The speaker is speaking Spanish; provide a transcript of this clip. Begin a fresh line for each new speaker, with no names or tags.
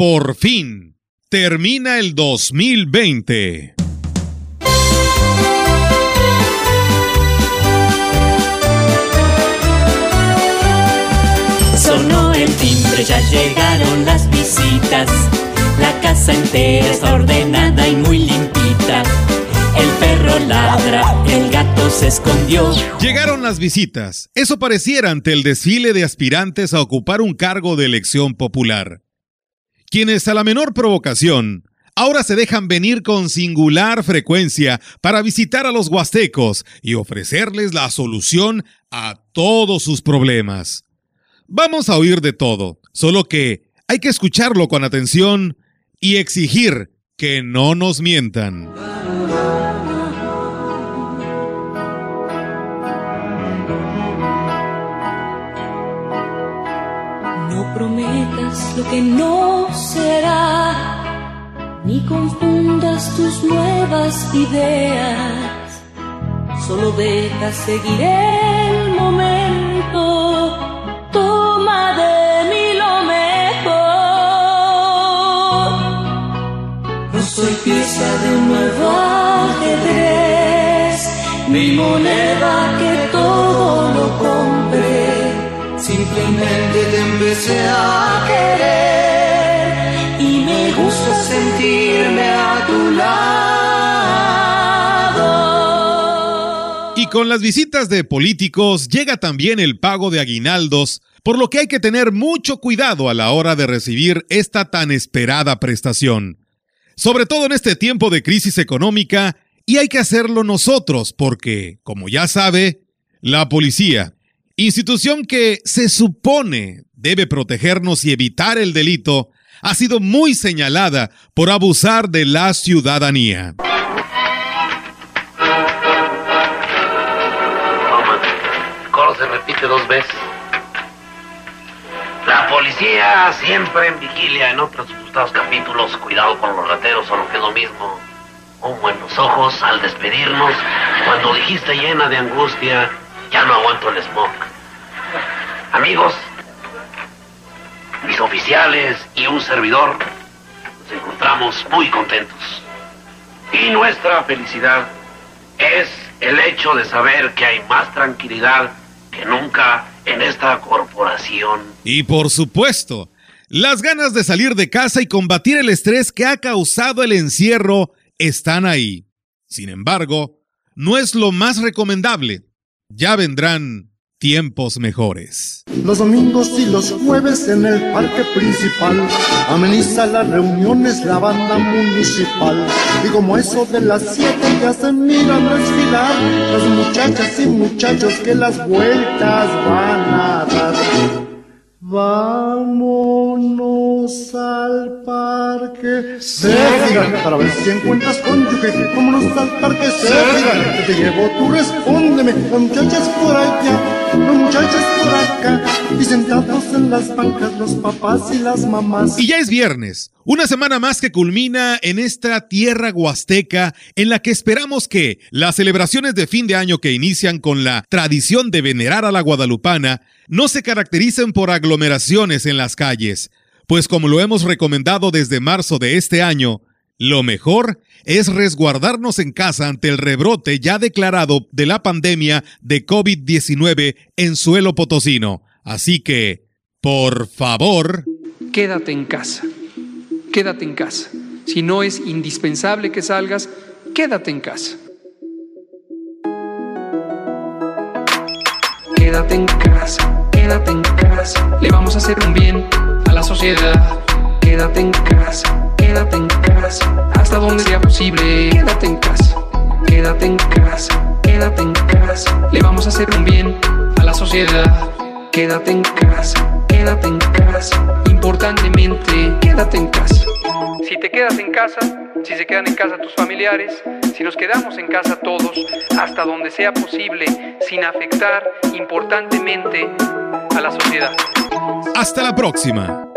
Por fin, termina el 2020.
Sonó el timbre, ya llegaron las visitas. La casa entera está ordenada y muy limpita. El perro ladra, el gato se escondió.
Llegaron las visitas. Eso pareciera ante el desfile de aspirantes a ocupar un cargo de elección popular. Quienes a la menor provocación ahora se dejan venir con singular frecuencia para visitar a los huastecos y ofrecerles la solución a todos sus problemas. Vamos a oír de todo, solo que hay que escucharlo con atención y exigir que no nos mientan.
Prometas lo que no será, ni confundas tus nuevas ideas. Solo deja seguir el momento, toma de mí lo mejor. No soy pieza de un nuevo ajedrez, mi moneda que todo lo compré. Simplemente te a querer y me gusta sentirme a tu lado.
Y con las visitas de políticos llega también el pago de aguinaldos, por lo que hay que tener mucho cuidado a la hora de recibir esta tan esperada prestación. Sobre todo en este tiempo de crisis económica, y hay que hacerlo nosotros porque, como ya sabe, la policía, institución que se supone debe protegernos y evitar el delito, ha sido muy señalada por abusar de la ciudadanía.
Coro se repite dos veces. La policía siempre en vigilia en otros gustados capítulos, cuidado con los rateros o lo que es lo mismo. En los ojos al despedirnos, cuando dijiste llena de angustia, ya no aguanto el smog. Amigos, mis oficiales y un servidor nos encontramos muy contentos. Y nuestra felicidad es el hecho de saber que hay más tranquilidad que nunca en esta corporación.
Y por supuesto, las ganas de salir de casa y combatir el estrés que ha causado el encierro están ahí. Sin embargo, no es lo más recomendable. Ya vendrán tiempos mejores.
Los domingos y los jueves en el parque principal ameniza las reuniones la banda municipal. Y como eso de las siete ya se miran desfilar las muchachas y muchachos que las vueltas van a dar. Vámonos al parque. Serfigan, para ver si encuentras cónyuge. Vámonos al parque, Serfigan, que te llevo, tú respóndeme. Las muchachas por allá, las muchachas por acá. Y sentados en las bancas, los papás y las mamás.
Y ya es viernes, una semana más que culmina en esta tierra huasteca en la que esperamos que las celebraciones de fin de año que inician con la tradición de venerar a la guadalupana no se caractericen por aglomeraciones en las calles, pues como lo hemos recomendado desde marzo de este año, lo mejor es resguardarnos en casa ante el rebrote ya declarado de la pandemia de COVID-19 en suelo potosino. Así que, por favor,
quédate en casa. Quédate en casa. Si no es indispensable que salgas, quédate en casa. Quédate en casa, quédate en casa. Le vamos a hacer un bien a la sociedad. Quédate en casa, quédate en casa. Hasta donde sea posible, quédate en casa. Quédate en casa, quédate en casa. Le vamos a hacer un bien a la sociedad. Quédate en casa, quédate en casa. Importantemente, quédate en casa. Si te quedas en casa, si se quedan en casa tus familiares, si nos quedamos en casa todos, hasta donde sea posible, sin afectar importantemente
hasta la próxima.